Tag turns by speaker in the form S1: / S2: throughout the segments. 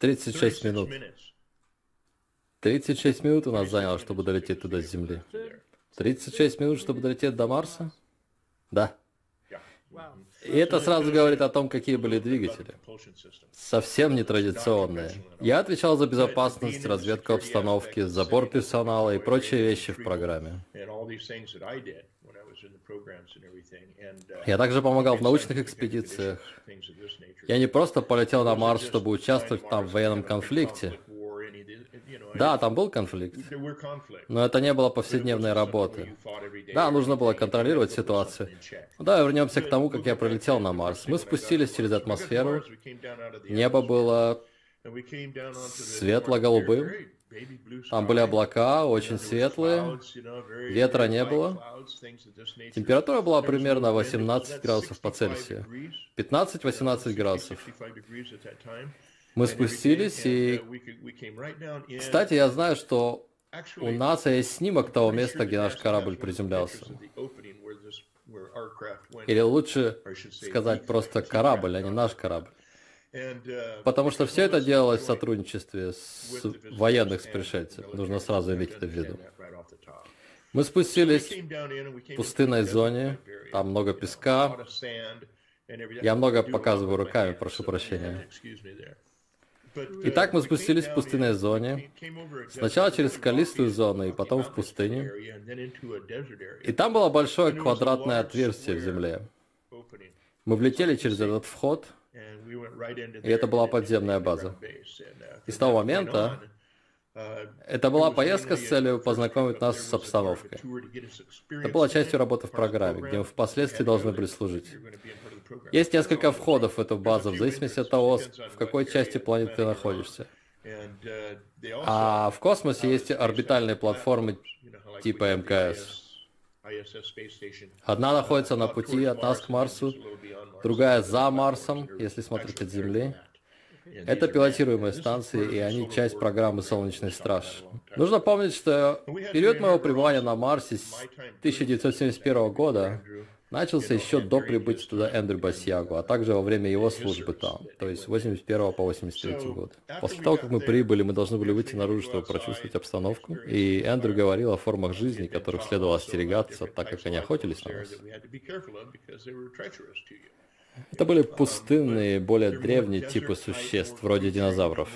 S1: 36 минут. 36 минут у нас заняло, чтобы долететь туда с Земли. 36 минут, чтобы долететь до Марса? Да. И это сразу говорит о том, какие были двигатели. Совсем нетрадиционные. Я отвечал за безопасность, разведку обстановки, забор персонала и прочие вещи в программе. Я также помогал в научных экспедициях. Я не просто полетел на Марс, чтобы участвовать там в военном конфликте. Да, там был конфликт, но это не было повседневной работы. Да, нужно было контролировать ситуацию. Ну да, вернемся к тому, как я прилетел на Марс. Мы спустились через атмосферу, небо было светло-голубым, там были облака, очень светлые, ветра не было. Температура была примерно 18 градусов по Цельсию. 15-18 градусов. Мы спустились и... Кстати, я знаю, что у нас есть снимок того места, где наш корабль приземлялся. Или лучше сказать просто корабль, а не наш корабль. Потому что все это делалось в сотрудничестве с военных с пришельцев. Нужно сразу иметь это в виду. Мы спустились в пустынной зоне, там много песка. Я много показываю руками, прошу прощения. Итак, мы спустились в пустынной зоне, сначала через скалистую зону и потом в пустыню. И там было большое квадратное отверстие в земле. Мы влетели через этот вход, и это была подземная база. И с того момента это была поездка с целью познакомить нас с обстановкой. Это была частью работы в программе, где мы впоследствии должны были служить. Есть несколько входов в эту базу, в зависимости от того, в какой части планеты ты находишься. А в космосе есть орбитальные платформы типа МКС. Одна находится на пути от нас к Марсу, другая за Марсом, если смотреть от Земли. Это пилотируемые станции, и они часть программы «Солнечный страж». Нужно помнить, что период моего пребывания на Марсе с 1971 года начался еще до прибытия туда Эндрю Басьягу, а также во время его службы там, то есть с 81 по 83 год. После того, как мы прибыли, мы должны были выйти наружу, чтобы прочувствовать обстановку, и Эндрю говорил о формах жизни, которых следовало остерегаться, так как они охотились на нас. Это были пустынные, более древние типы существ, вроде динозавров.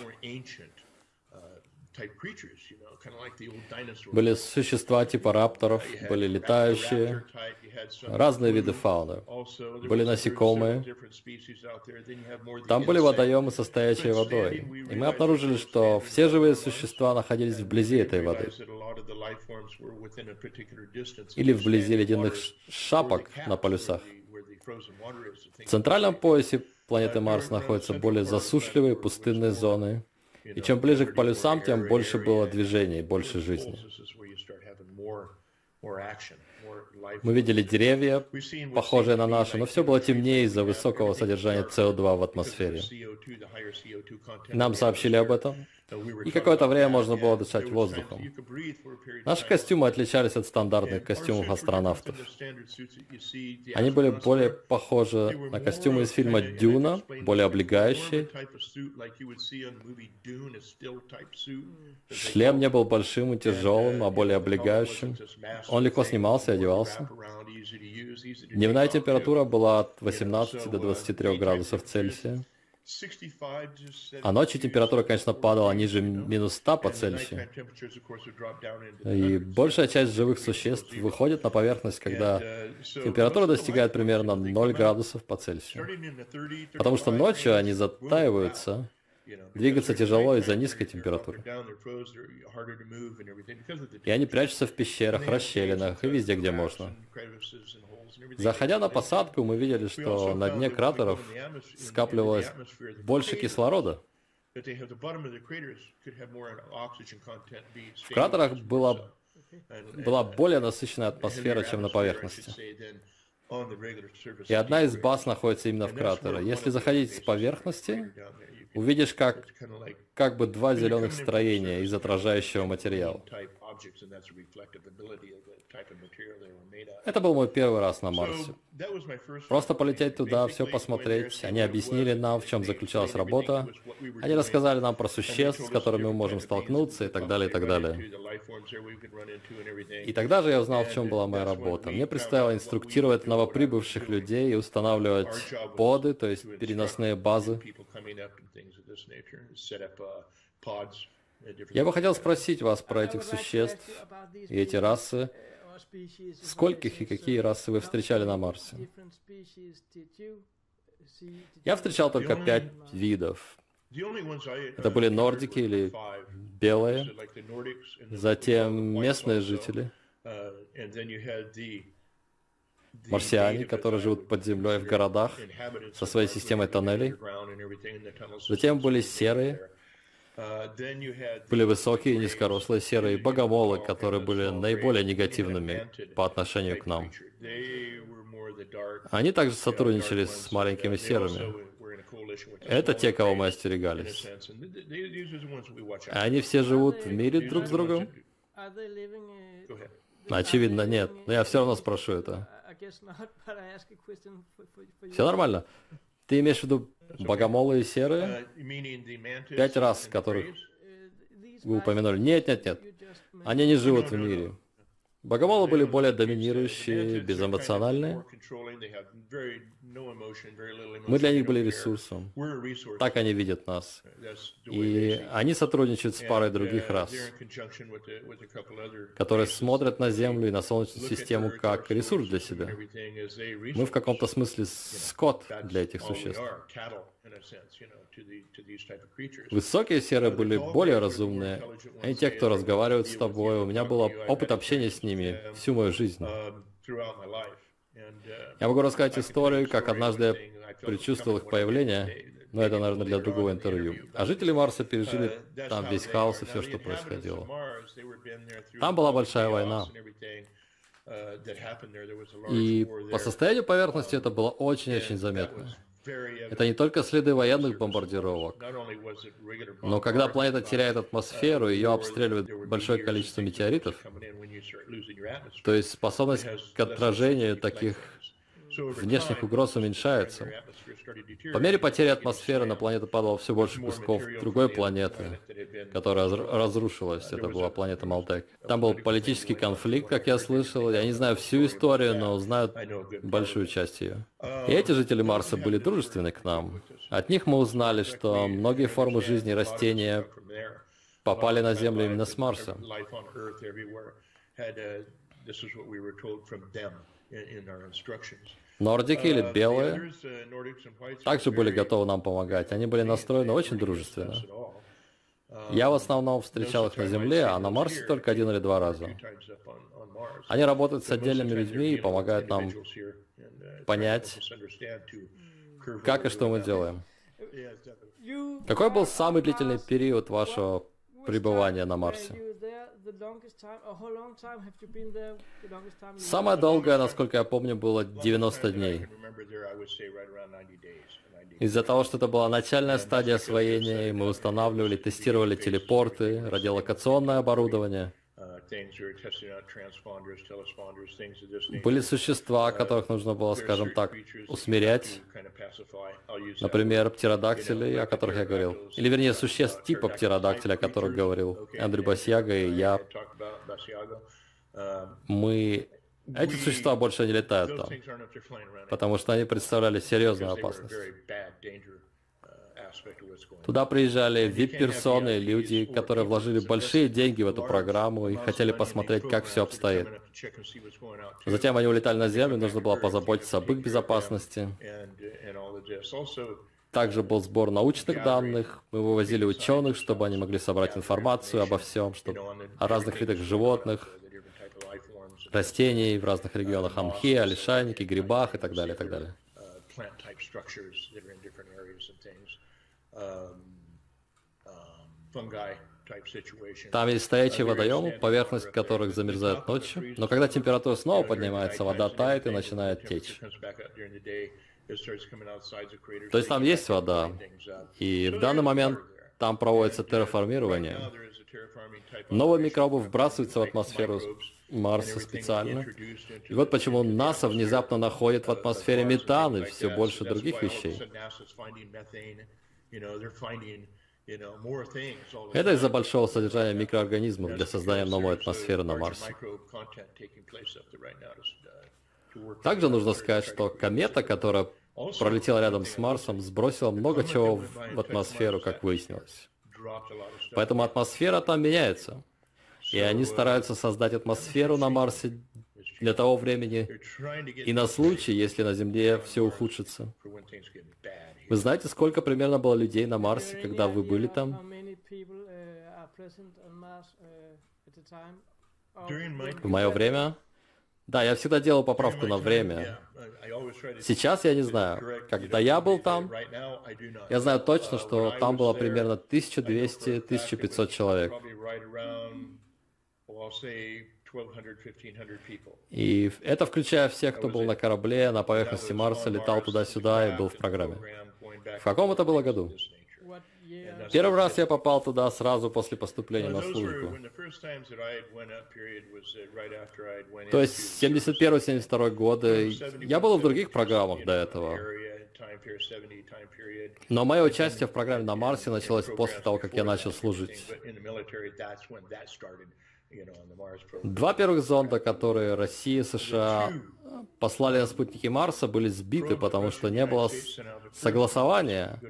S1: Были существа типа рапторов, были летающие, разные виды фауны. Были насекомые. Там были водоемы, состоящие водой. И мы обнаружили, что все живые существа находились вблизи этой воды. Или вблизи ледяных шапок на полюсах. В центральном поясе планеты Марс находятся более засушливые пустынные зоны. И чем ближе к полюсам, тем больше было движения и больше жизни. Мы видели деревья, похожие на наши, но все было темнее из-за высокого содержания СО2 в атмосфере. Нам сообщили об этом, и какое-то время можно было дышать воздухом. Наши костюмы отличались от стандартных костюмов астронавтов. Они были более похожи на костюмы из фильма «Дюна», более облегающие. Шлем не был большим и тяжелым, а более облегающим. Он легко снимался одевался. Дневная температура была от 18 до 23 градусов Цельсия. А ночью температура, конечно, падала ниже минус 100 по Цельсию. И большая часть живых существ выходит на поверхность, когда температура достигает примерно 0 градусов по Цельсию. Потому что ночью они затаиваются, Двигаться тяжело из-за низкой температуры. И они прячутся в пещерах, расщелинах и везде, где можно. Заходя на посадку, мы видели, что на дне кратеров скапливалось больше кислорода. В кратерах была, была более насыщенная атмосфера, чем на поверхности. И одна из баз находится именно в кратере. Если заходить с поверхности, увидишь как, как бы два зеленых строения из отражающего материала. Это был мой первый раз на Марсе. Просто полететь туда, все посмотреть. Они объяснили нам, в чем заключалась работа. Они рассказали нам про существ, с которыми мы можем столкнуться и так далее, и так далее. И тогда же я узнал, в чем была моя работа. Мне предстояло инструктировать новоприбывших людей и устанавливать поды, то есть переносные базы. Я бы хотел спросить вас про этих существ и эти расы. Скольких и какие расы вы встречали на Марсе? Я встречал только пять видов. Это были нордики или белые, затем местные жители, марсиане, которые живут под землей в городах со своей системой тоннелей. Затем были серые, были высокие, низкорослые серые богомолы, которые были наиболее негативными по отношению к нам. Они также сотрудничали с маленькими серыми. Это те, кого мы остерегались. Они все живут в мире друг с другом? Очевидно, нет. Но я все равно спрошу это. Все нормально. Ты имеешь в виду богомолы и серые? Пять раз, которых вы упомянули. Нет, нет, нет. Они не живут в мире. Богомолы были более доминирующие, безэмоциональные. Мы для них были ресурсом. Так они видят нас. И они сотрудничают с парой других рас, которые смотрят на Землю и на Солнечную систему как ресурс для себя. Мы в каком-то смысле скот для этих существ. Высокие серые были более разумные. Они те, кто разговаривают с тобой. У меня был опыт общения с ними всю мою жизнь. Я могу рассказать историю, как однажды я предчувствовал их появление, но это, наверное, для другого интервью. А жители Марса пережили там весь хаос и все, что происходило. Там была большая война. И по состоянию поверхности это было очень-очень заметно. Это не только следы военных бомбардировок, но когда планета теряет атмосферу, ее обстреливает большое количество метеоритов, то есть способность к отражению таких внешних угроз уменьшается. По мере потери атмосферы на планету падало все больше кусков другой планеты, которая разрушилась. Это была планета Малтек. Там был политический конфликт, как я слышал. Я не знаю всю историю, но знаю большую часть ее. И эти жители Марса были дружественны к нам. От них мы узнали, что многие формы жизни растения попали на Землю именно с Марса. Нордики или белые также были готовы нам помогать. Они были настроены очень дружественно. Я в основном встречал их на Земле, а на Марсе только один или два раза. Они работают с отдельными людьми и помогают нам понять, как и что мы делаем. Какой был самый длительный период вашего пребывания на Марсе? Самое долгое, насколько я помню, было 90 дней. Из-за того, что это была начальная стадия освоения, и мы устанавливали, тестировали телепорты, радиолокационное оборудование – были существа, которых нужно было, скажем так, усмирять. Например, птеродактили, о которых я говорил. Или, вернее, существ типа птеродактиля, о которых говорил Андрей Басьяга и я. Мы... Эти существа больше не летают там, потому что они представляли серьезную опасность. Туда приезжали VIP-персоны, люди, которые вложили большие деньги в эту программу и хотели посмотреть, как все обстоит. Затем они улетали на Землю, нужно было позаботиться об их безопасности. Также был сбор научных данных. Мы вывозили ученых, чтобы они могли собрать информацию обо всем, чтобы, о разных видах животных, растений в разных регионах Амхи, Алишайники, грибах и так далее, и так далее. Там есть стоячие водоемы, поверхность которых замерзает ночью, но когда температура снова поднимается, вода тает и начинает течь. То есть там есть вода, и в данный момент там проводится терраформирование. Новые микробы вбрасываются в атмосферу Марса специально. И вот почему НАСА внезапно находит в атмосфере метан и все больше других вещей. Это из-за большого содержания микроорганизмов для создания новой атмосферы на Марсе. Также нужно сказать, что комета, которая пролетела рядом с Марсом, сбросила много чего в атмосферу, как выяснилось. Поэтому атмосфера там меняется. И они стараются создать атмосферу на Марсе для того времени и на случай, если на Земле все ухудшится. Вы знаете, сколько примерно было людей на Марсе, когда вы были там? В мое время? Да, я всегда делал поправку на время. Сейчас я не знаю. Когда я был там, я знаю точно, что там было примерно 1200-1500 человек. И это включая всех, кто был на корабле, на поверхности Марса, летал туда-сюда и был в программе. В каком это было году? Первый раз я попал туда сразу после поступления на службу. То есть 71-72 годы. Я был в других программах до этого. Но мое участие в программе на Марсе началось после того, как я начал служить. Два первых зонда, которые Россия и США послали на спутники Марса, были сбиты, потому что не было согласования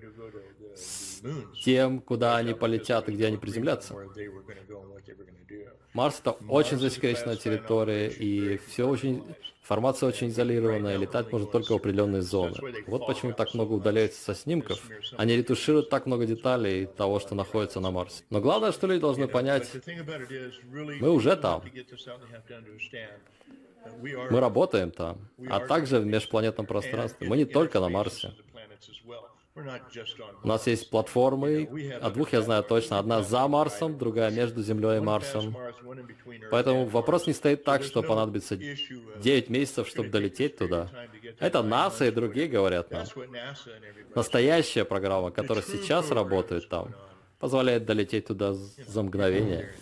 S1: с тем, куда они полетят и где они приземлятся. Марс это очень засекреченная территория, и все очень, информация очень изолированная, летать можно только в определенные зоны. Вот почему так много удаляется со снимков. Они ретушируют так много деталей того, что находится на Марсе. Но главное, что люди должны понять, мы уже там. Мы работаем там, а также в межпланетном пространстве. Мы не только на Марсе. У нас есть платформы, о двух я знаю точно. Одна за Марсом, другая между Землей и Марсом. Поэтому вопрос не стоит так, что понадобится 9 месяцев, чтобы долететь туда. Это НАСА и другие говорят нам. Настоящая программа, которая сейчас работает там, позволяет долететь туда за мгновение.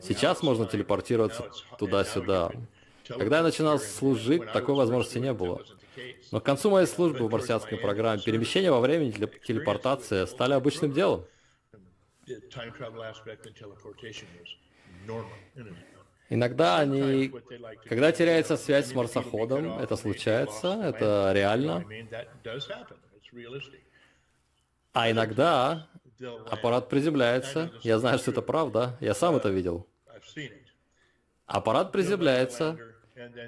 S1: Сейчас можно телепортироваться туда-сюда. Когда я начинал служить, такой возможности не было. Но к концу моей службы в марсианской программе перемещения во времени для телепортации стали обычным делом. Иногда они, когда теряется связь с марсоходом, это случается, это реально. А иногда аппарат приземляется, я знаю, что это правда, я сам это видел. Аппарат приземляется,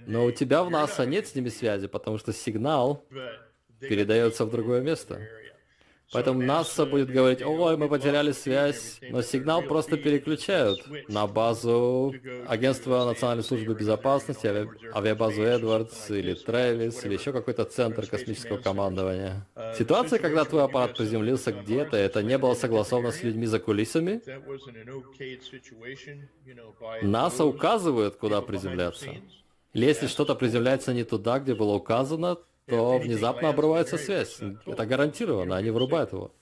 S1: но у тебя в НАСА нет с ними связи, потому что сигнал передается в другое место. Поэтому НАСА будет говорить, ой, мы потеряли связь, но сигнал просто переключают на базу Агентства национальной службы безопасности, ави... авиабазу Эдвардс или Трэвис, или еще какой-то центр космического командования. Ситуация, когда твой аппарат приземлился где-то, это не было согласовано с людьми за кулисами. НАСА указывает, куда приземляться. Или если что-то приземляется не туда, где было указано, то внезапно обрывается связь. Это гарантированно, они вырубают его.